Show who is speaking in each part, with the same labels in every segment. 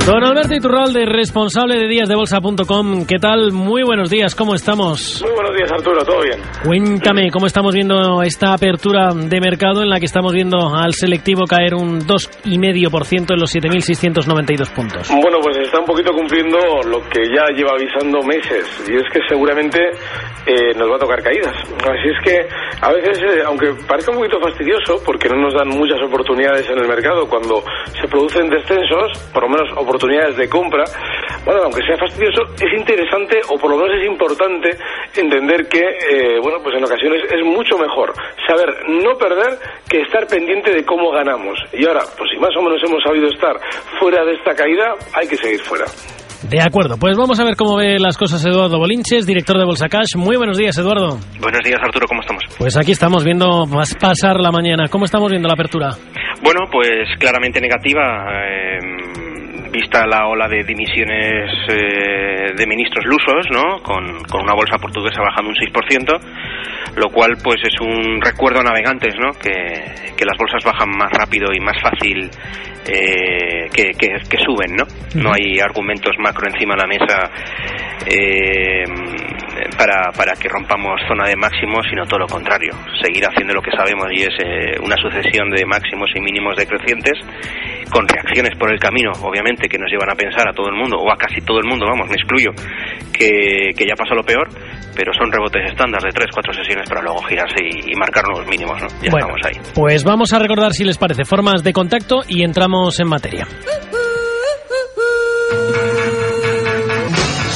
Speaker 1: Don Alberto Iturralde, responsable de díasdebolsa.com. ¿Qué tal? Muy buenos días, ¿cómo estamos?
Speaker 2: Muy buenos días, Arturo, ¿todo bien?
Speaker 1: Cuéntame, ¿cómo estamos viendo esta apertura de mercado en la que estamos viendo al selectivo caer un 2,5% en los 7.692 puntos?
Speaker 2: Bueno, pues está un poquito cumpliendo lo que ya lleva avisando meses, y es que seguramente eh, nos va a tocar caídas. Así es que a veces, eh, aunque parezca un poquito fastidioso, porque no nos dan muchas oportunidades en el mercado cuando se producen descensos, por lo menos oportunidades de compra, bueno, aunque sea fastidioso, es interesante o por lo menos es importante entender que, eh, bueno, pues en ocasiones es mucho mejor saber no perder que estar pendiente de cómo ganamos. Y ahora, pues si más o menos hemos sabido estar fuera de esta caída, hay que seguir fuera.
Speaker 1: De acuerdo, pues vamos a ver cómo ve las cosas Eduardo Bolinches, director de Bolsa Cash. Muy buenos días, Eduardo.
Speaker 3: Buenos días, Arturo, ¿cómo estamos?
Speaker 1: Pues aquí estamos viendo más pasar la mañana. ¿Cómo estamos viendo la apertura?
Speaker 3: Bueno, pues claramente negativa. Eh, vista la ola de dimisiones eh, de ministros lusos, ¿no? Con, con, una bolsa portuguesa bajando un 6%, lo cual pues es un recuerdo a navegantes, ¿no? Que, que las bolsas bajan más rápido y más fácil eh, que, que, que, suben, ¿no? No hay argumentos macro encima de la mesa eh, para, para que rompamos zona de máximos, sino todo lo contrario, seguir haciendo lo que sabemos y es eh, una sucesión de máximos y mínimos decrecientes con reacciones por el camino, obviamente, que nos llevan a pensar a todo el mundo, o a casi todo el mundo, vamos, me excluyo, que, que ya pasó lo peor, pero son rebotes estándar de 3-4 sesiones para luego girarse y, y, marcar nuevos mínimos, ¿no? Ya
Speaker 1: bueno,
Speaker 3: estamos ahí.
Speaker 1: Pues vamos a recordar, si les parece, formas de contacto y entramos en materia.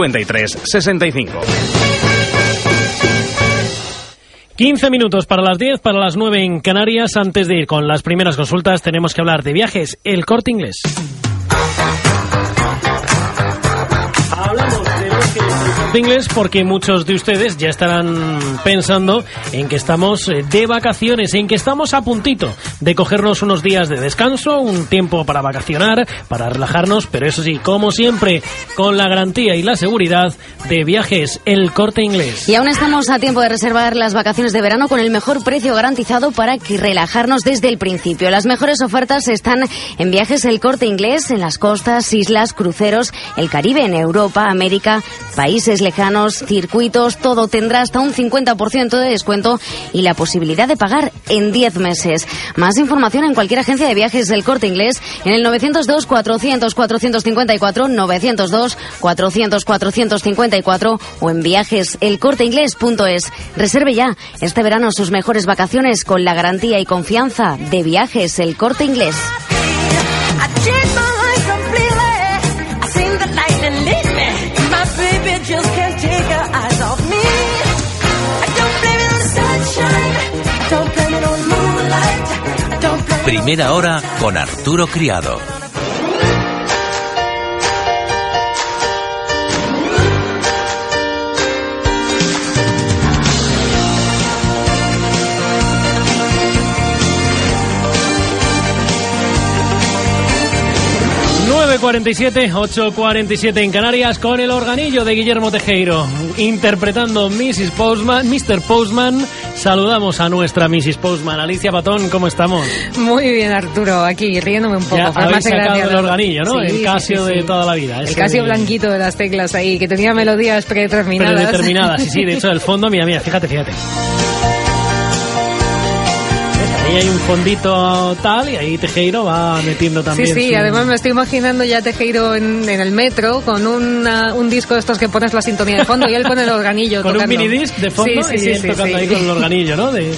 Speaker 4: 5365.
Speaker 1: 15 minutos para las 10, para las 9 en Canarias. Antes de ir con las primeras consultas, tenemos que hablar de viajes. El corte inglés. Inglés porque muchos de ustedes ya estarán pensando en que estamos de vacaciones, en que estamos a puntito de cogernos unos días de descanso, un tiempo para vacacionar, para relajarnos, pero eso sí, como siempre, con la garantía y la seguridad de viajes El Corte Inglés.
Speaker 5: Y aún estamos a tiempo de reservar las vacaciones de verano con el mejor precio garantizado para que relajarnos desde el principio. Las mejores ofertas están en viajes El Corte Inglés, en las costas, islas, cruceros, el Caribe, en Europa, América, países lejanos, circuitos, todo tendrá hasta un 50% de descuento y la posibilidad de pagar en 10 meses. Más información en cualquier agencia de viajes del Corte Inglés en el 902 400 454 902 400 454 o en viajeselcorteinglés.es. Reserve ya este verano sus mejores vacaciones con la garantía y confianza de Viajes El Corte Inglés.
Speaker 6: Primera hora con Arturo Criado.
Speaker 1: ...9.47, 8.47 en Canarias... ...con el organillo de Guillermo Tejero... ...interpretando Mrs. Postman, Mr. Postman... ...saludamos a nuestra Mrs. Postman... ...Alicia Patón, ¿cómo estamos?
Speaker 7: Muy bien, Arturo, aquí riéndome un poco.
Speaker 1: Ya habéis sacado el organillo, ¿no? Sí, el Casio sí, sí, de toda la vida.
Speaker 7: El Casio de... blanquito de las teclas ahí... ...que tenía melodías predeterminadas.
Speaker 1: Predeterminadas, sí, sí. De hecho, el fondo, mira, mira, fíjate, fíjate. Ahí hay un fondito tal y ahí Tejero va metiendo también.
Speaker 7: Sí, sí,
Speaker 1: su-
Speaker 7: además me estoy imaginando ya Tejero en, en el metro con una- un disco de estos que pones la sintonía de fondo y él con el organillo
Speaker 1: Con un
Speaker 7: tocando.
Speaker 1: minidisc de fondo
Speaker 7: Sí, sí,
Speaker 1: y él tocando ahí con el organillo, ¿no? De...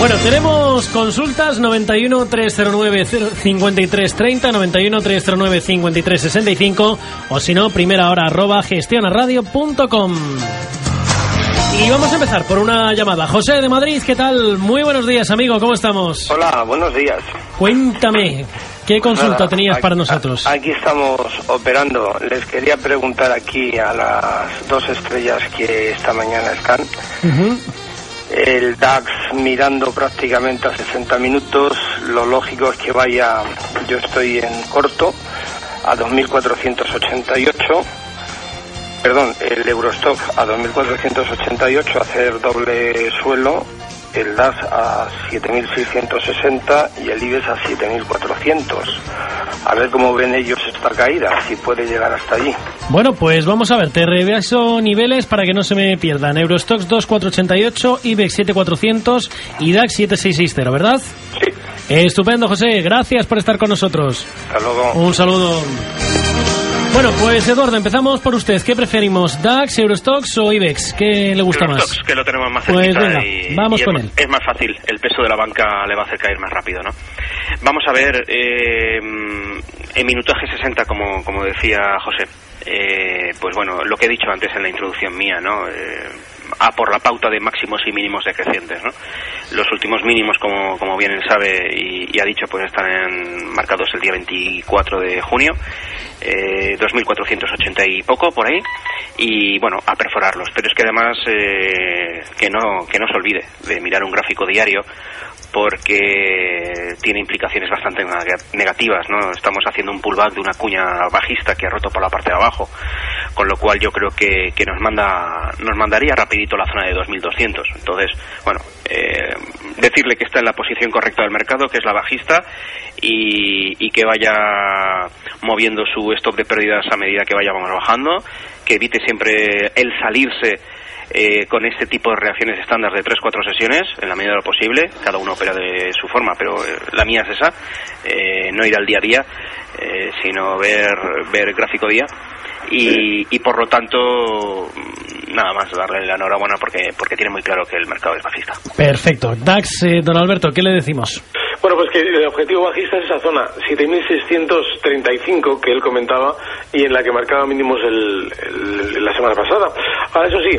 Speaker 1: Bueno, tenemos consultas 91 309 53 30, 91 309 53 65 o si no, primera hora arroba gestionaradio.com. Y vamos a empezar por una llamada. José de Madrid, ¿qué tal? Muy buenos días, amigo, ¿cómo estamos?
Speaker 8: Hola, buenos días.
Speaker 1: Cuéntame, ¿qué consulta
Speaker 8: Nada,
Speaker 1: tenías
Speaker 8: a-
Speaker 1: para nosotros?
Speaker 8: Aquí estamos operando. Les quería preguntar aquí a las dos estrellas que esta mañana están.
Speaker 1: Ujú.
Speaker 8: El DAX mirando prácticamente a 60 minutos. Lo lógico es que vaya, yo estoy en corto, a 2.488. Perdón, el Eurostock a 2.488, hacer doble suelo. El DAX a 7.660 y el IBEX a 7.400. A ver cómo ven ellos esta caída, si puede llegar hasta allí.
Speaker 1: Bueno, pues vamos a ver, te reviso niveles para que no se me pierdan. Eurostox 2488, IBEX 7400 y DAX 7660, ¿verdad?
Speaker 8: Sí.
Speaker 1: Estupendo, José. Gracias por estar con nosotros.
Speaker 8: Hasta luego.
Speaker 1: Un saludo. Bueno, pues Eduardo, empezamos por usted. ¿Qué preferimos, DAX, Eurostox o IBEX? ¿Qué le gusta más?
Speaker 3: Eurostoxx, que lo tenemos más
Speaker 1: Pues
Speaker 3: cerquita
Speaker 1: venga,
Speaker 3: y,
Speaker 1: vamos
Speaker 3: y es
Speaker 1: con
Speaker 3: ma-
Speaker 1: él.
Speaker 3: Es más fácil, el peso de la banca le va a hacer caer más rápido, ¿no? Vamos a ver, eh, en minutaje 60, como, como decía José, eh, pues bueno, lo que he dicho antes en la introducción mía, ¿no? Eh, a por la pauta de máximos y mínimos decrecientes, ¿no? Los últimos mínimos, como, como bien sabe y, ha dicho, pues están marcados el día 24 de junio, eh, 2.480 y poco por ahí, y bueno, a perforarlos. Pero es que además eh, que no que no se olvide de mirar un gráfico diario porque tiene implicaciones bastante neg- negativas, ¿no? Estamos haciendo un pullback de una cuña bajista que ha roto por la parte de abajo, con lo cual yo creo que, que nos manda nos mandaría rapidito la zona de 2200. Entonces, bueno, eh, decirle que está en la posición correcta del mercado, que es la bajista, y, y que vaya moviendo su stop de pérdidas a medida que vayamos bajando, que evite siempre el salirse eh, con este tipo de reacciones estándar de 3-4 sesiones, en la medida de lo posible, cada uno opera de su forma, pero eh, la mía es esa, eh, no ir al día a día, eh, sino ver, ver gráfico día, y, y por lo tanto, nada más darle la enhorabuena porque, porque tiene muy claro que el mercado es bajista.
Speaker 1: Perfecto. DAX, eh, don Alberto, ¿qué le decimos?
Speaker 2: Bueno, pues que el objetivo bajista es esa zona, 7.635 que él comentaba y en la que marcaba mínimos el, el- la semana pasada. Ahora, eso sí,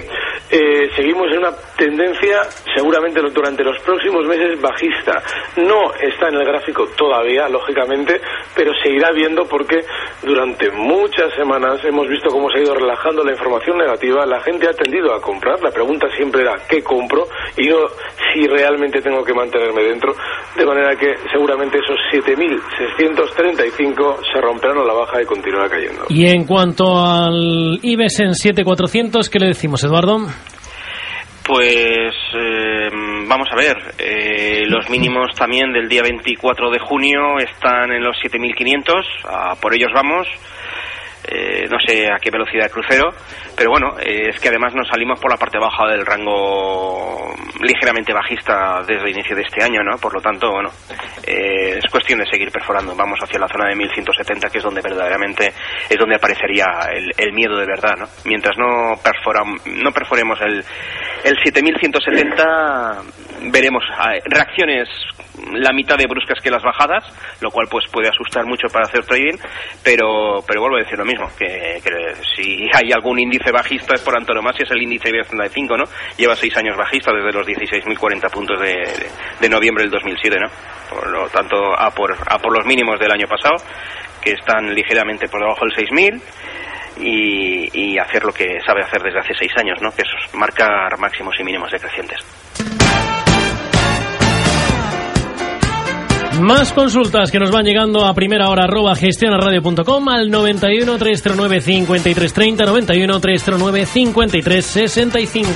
Speaker 2: eh, seguimos en una tendencia seguramente durante los próximos meses bajista. No está en el gráfico todavía, lógicamente, pero se irá viendo porque durante muchas semanas hemos visto cómo se ha ido relajando la información negativa, la gente ha tendido a comprar, la pregunta siempre era ¿qué compro? y no si realmente tengo que mantenerme dentro, de manera que seguramente esos 7.635 se romperán a la baja y continuará cayendo.
Speaker 1: Y en cuanto al IBEX en 7400, ¿qué le decimos, Eduardo?
Speaker 3: Pues eh, vamos a ver, eh, los mínimos también del día 24 de junio están en los 7.500, a por ellos vamos. Eh, no sé a qué velocidad de crucero, pero bueno, eh, es que además nos salimos por la parte baja del rango ligeramente bajista desde el inicio de este año, ¿no? Por lo tanto, bueno, eh, es cuestión de seguir perforando. Vamos hacia la zona de 1170, que es donde verdaderamente es donde aparecería el, el miedo de verdad, ¿no? Mientras no, perforam, no perforemos el, el 7170, veremos reacciones la mitad de bruscas que las bajadas, lo cual pues puede asustar mucho para hacer trading, pero pero vuelvo a decir lo mismo, que, que si hay algún índice bajista es por antonomasia es el índice IBEX 35, ¿no? Lleva seis años bajista desde los 16.040 puntos de, de, de noviembre del 2007, ¿no? Por lo tanto, a por, a por los mínimos del año pasado, que están ligeramente por debajo del 6.000, y, y hacer lo que sabe hacer desde hace seis años, ¿no? Que es marcar máximos y mínimos decrecientes.
Speaker 1: Más consultas que nos van llegando a primera hora arroba gestionaradio.com al 91 309 5330 91 309 5365.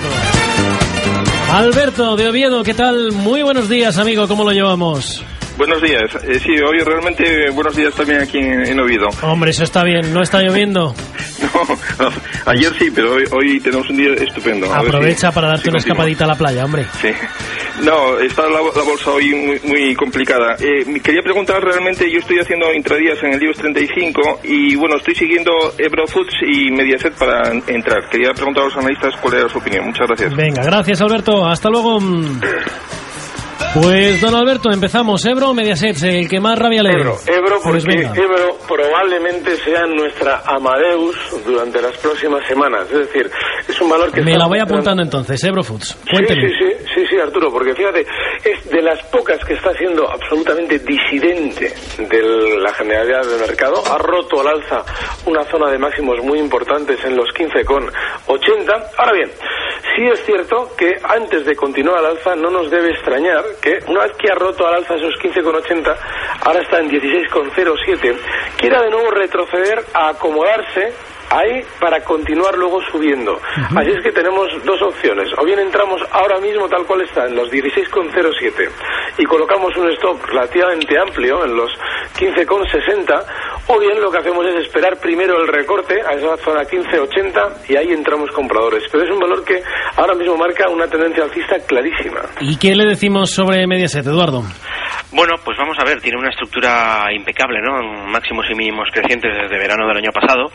Speaker 1: Alberto de Oviedo, ¿qué tal? Muy buenos días, amigo, ¿cómo lo llevamos?
Speaker 9: Buenos días. Eh, sí, hoy realmente buenos días también aquí en, en Oviedo.
Speaker 1: Hombre, eso está bien, no está lloviendo.
Speaker 9: No, ayer sí, pero hoy, hoy tenemos un día estupendo. A
Speaker 1: Aprovecha
Speaker 9: si-
Speaker 1: para darte
Speaker 9: si
Speaker 1: una escapadita a la playa, hombre.
Speaker 9: Sí. No, está la, la bolsa hoy muy, muy complicada. Eh, quería preguntar realmente, yo estoy haciendo intradías en el IBEX 35 y bueno, estoy siguiendo Ebro Foods y Mediaset para entrar. Quería preguntar a los analistas cuál era su opinión. Muchas gracias.
Speaker 1: Venga, gracias Alberto. Hasta luego. Pues don Alberto, empezamos. Ebro o Mediaset, el que más rabia le.
Speaker 2: Ebro, Ebro
Speaker 1: Pues
Speaker 2: porque. Ebro probablemente sea nuestra Amadeus durante las próximas semanas. Es decir, es un valor que
Speaker 1: Me la voy apuntando entonces, Ebro Foods.
Speaker 2: Sí,
Speaker 1: Cuénteme.
Speaker 2: sí, sí, sí, sí, Arturo, porque fíjate, es de las pocas que está siendo absolutamente disidente de la generalidad del mercado. Ha roto al alza una zona de máximos muy importantes en los 15,80. Ahora bien, sí es cierto que antes de continuar al alza no nos debe extrañar que una vez que ha roto al alza esos 15,80, ahora está en 16,07, quiera de nuevo retroceder a acomodarse ahí para continuar luego subiendo. Así es que tenemos dos opciones. O bien entramos ahora mismo tal cual está, en los 16,07 y colocamos un stop relativamente amplio en los 15,60 o bien lo que hacemos es esperar primero el recorte a esa zona 15,80 y ahí entramos compradores. Pero es un valor que ahora mismo marca una tendencia alcista clarísima.
Speaker 1: ¿Y qué le decimos sobre Mediaset, Eduardo?
Speaker 3: Bueno, pues vamos a ver, tiene una estructura impecable, ¿no? En máximos y mínimos crecientes desde verano del año pasado.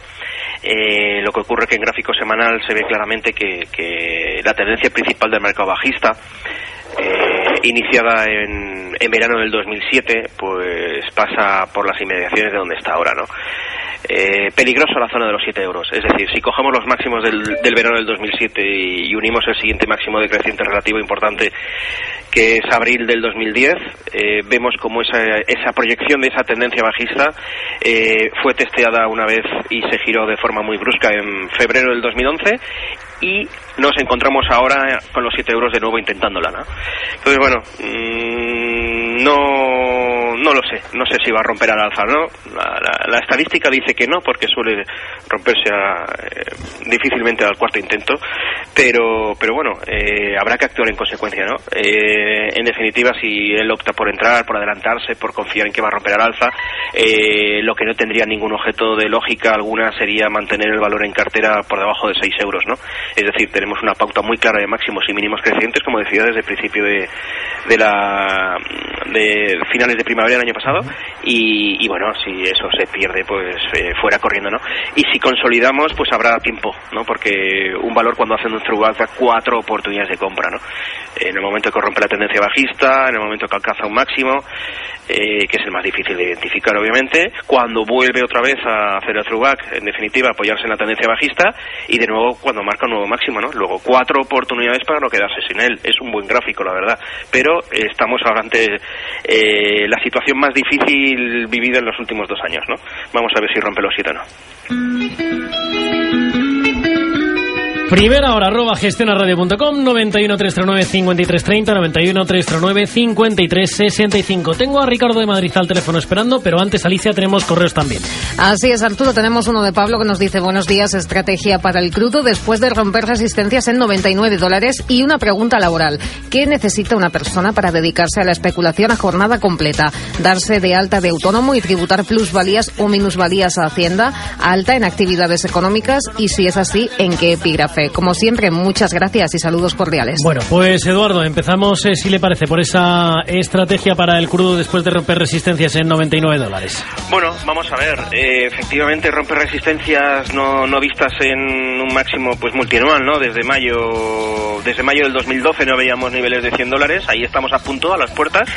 Speaker 3: Eh, lo que ocurre que en gráfico semanal se ve claramente que, que la tendencia principal del mercado bajista, eh, iniciada en, en verano del 2007, pues pasa por las inmediaciones de donde está ahora, ¿no? Eh, peligroso la zona de los 7 euros. Es decir, si cogemos los máximos del, verano del 2007 y, y unimos el siguiente máximo decreciente relativo importante, que es abril del 2010, eh, vemos como esa, esa proyección de esa tendencia bajista eh, fue testeada una vez y se giró de forma muy brusca en febrero del 2011 y nos encontramos ahora con los 7 euros de nuevo intentándola. ¿no? Entonces, bueno, mm, no, no lo sé, no sé si va a romper al alza no. La estadística dice que no, porque suele romperse a, eh, difícilmente al cuarto intento, pero, pero bueno, eh, habrá que actuar en consecuencia. ¿no? Eh, en definitiva, si él opta por entrar, por adelantarse, por confiar en que va a romper al alza, eh, lo que no tendría ningún objeto de lógica alguna sería mantener el valor en cartera por debajo de 6 euros. ¿no? Es decir, tenemos una pauta muy clara de máximos y mínimos crecientes, como decía desde el principio de, de la de finales de primavera del año pasado. Y, y bueno si eso se pierde pues eh, fuera corriendo no y si consolidamos pues habrá tiempo no porque un valor cuando hace un throwback da cuatro oportunidades de compra no en el momento que rompe la tendencia bajista en el momento que alcanza un máximo eh, que es el más difícil de identificar obviamente cuando vuelve otra vez a hacer el throwback en definitiva apoyarse en la tendencia bajista y de nuevo cuando marca máximo no luego cuatro oportunidades para no quedarse sin él. Es un buen gráfico la verdad. Pero eh, estamos ahora ante eh, la situación más difícil vivida en los últimos dos años no vamos a ver si rompe los siete o no
Speaker 1: Primera hora, arroba gestionaradio.com, 91 339 5330, 91 339 5365. Tengo a Ricardo de Madrid al teléfono esperando, pero antes, Alicia, tenemos correos también.
Speaker 7: Así es, Arturo. Tenemos uno de Pablo que nos dice buenos días, estrategia para el crudo después de romper resistencias en 99 dólares y una pregunta laboral. ¿Qué necesita una persona para dedicarse a la especulación a jornada completa? Darse de alta de autónomo y tributar plusvalías o minusvalías a Hacienda, alta en actividades económicas y si es así, ¿en qué epígrafe? Como siempre, muchas gracias y saludos cordiales.
Speaker 1: Bueno, pues Eduardo, empezamos, eh, si le parece, por esa estrategia para el crudo después de romper resistencias en 99 dólares.
Speaker 3: Bueno, vamos a ver. Eh, efectivamente rompe resistencias no, no vistas en un máximo pues multianual, ¿no? Desde mayo, desde mayo del 2012 no veíamos niveles de 100 dólares. Ahí estamos a punto, a las puertas.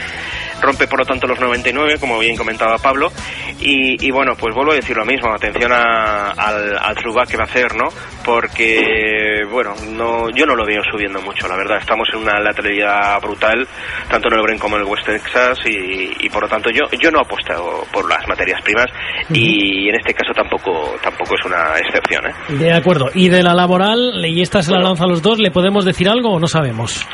Speaker 3: Rompe por lo tanto los 99, como bien comentaba Pablo. Y, y bueno, pues vuelvo a decir lo mismo. Atención a- al, al throwback que va a hacer, ¿no? Porque, bueno, no, yo no lo veo subiendo mucho, la verdad. Estamos en una lateralidad brutal, tanto en el Bren como en el West Texas. Y, y por lo tanto yo, yo no apuesto por las materias primas. Y en este caso tampoco, tampoco es una excepción, ¿eh?
Speaker 1: De acuerdo. ¿Y de la laboral, y esta se la lanza a los dos, le podemos decir algo o no sabemos?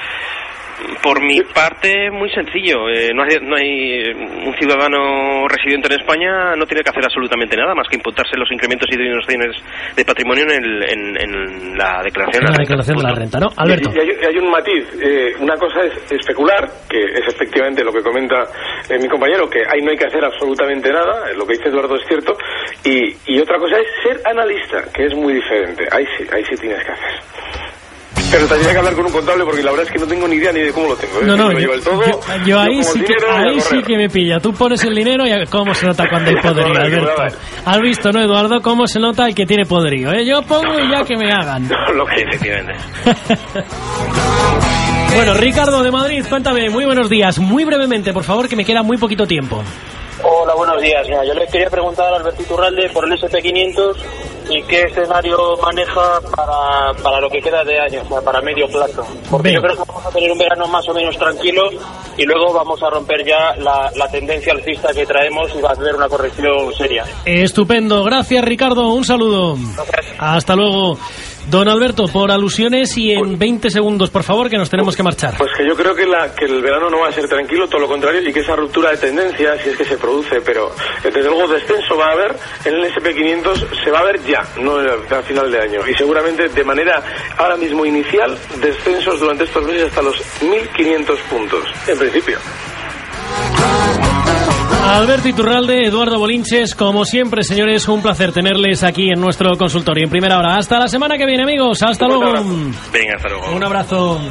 Speaker 3: Por mi parte, muy sencillo. Eh, no, hay, no hay un ciudadano residente en España no tiene que hacer absolutamente nada más que imputarse los incrementos y disminuciones de patrimonio en, el- en- en la declaración.
Speaker 1: En la
Speaker 3: de
Speaker 1: declaración de la renta, ¿no? Alberto.
Speaker 2: Y, y hay, y hay un matiz. eh, una cosa es especular, que es efectivamente lo que comenta eh, mi compañero, que ahí no hay que hacer absolutamente nada, eh, lo que dice Eduardo es cierto, Y, y otra cosa es ser analista, que es muy diferente. Ahí sí, ahí sí tienes que hacer. Pero tendría que hablar con un contable porque la verdad es que no tengo ni idea ni de cómo lo tengo. ¿eh?
Speaker 1: No, no, yo,
Speaker 2: lleva el todo,
Speaker 1: yo- yo ahí, sí que, ahí sí me pilla. Tú pones el dinero y cómo se nota cuando hay poderío, Alberto. Has visto, ¿no, Eduardo? Cómo se nota el que tiene poderío, ¿eh? Yo pongo y ya que me hagan.
Speaker 2: lo que
Speaker 3: Efectivamente.
Speaker 1: Bueno, Ricardo de Madrid, cuéntame, muy buenos días. Muy brevemente, por favor, que me queda muy poquito tiempo.
Speaker 10: Hola, buenos días. Mira, yo le quería preguntar a Alberto Iturralde por el SP500 y qué escenario maneja para, para lo que queda de año, o sea, para medio plazo. Porque
Speaker 1: Venga.
Speaker 10: yo creo que vamos a tener un verano más o menos tranquilo y luego vamos a romper ya la, la tendencia alcista que traemos y va a haber una corrección seria.
Speaker 1: Estupendo, gracias Ricardo, un saludo. Hasta luego. Don Alberto, por alusiones y en 20 segundos, por favor, que nos tenemos que marchar.
Speaker 2: Pues que yo creo que, la, que el verano no va a ser tranquilo, todo lo contrario, y que esa ruptura de tendencia, si es que se produce, pero eh, desde luego descenso va a haber, en el SP500 se va a ver ya, no a final de año. Y seguramente de manera ahora mismo inicial, descensos durante estos meses hasta los 1.500 puntos, en principio.
Speaker 1: Alberto Iturralde, Eduardo Bolinches, como siempre, señores, un placer tenerles aquí en nuestro consultorio en primera hora. Hasta la semana que viene, amigos. Hasta luego.
Speaker 3: Venga, hasta luego.
Speaker 1: Un abrazo.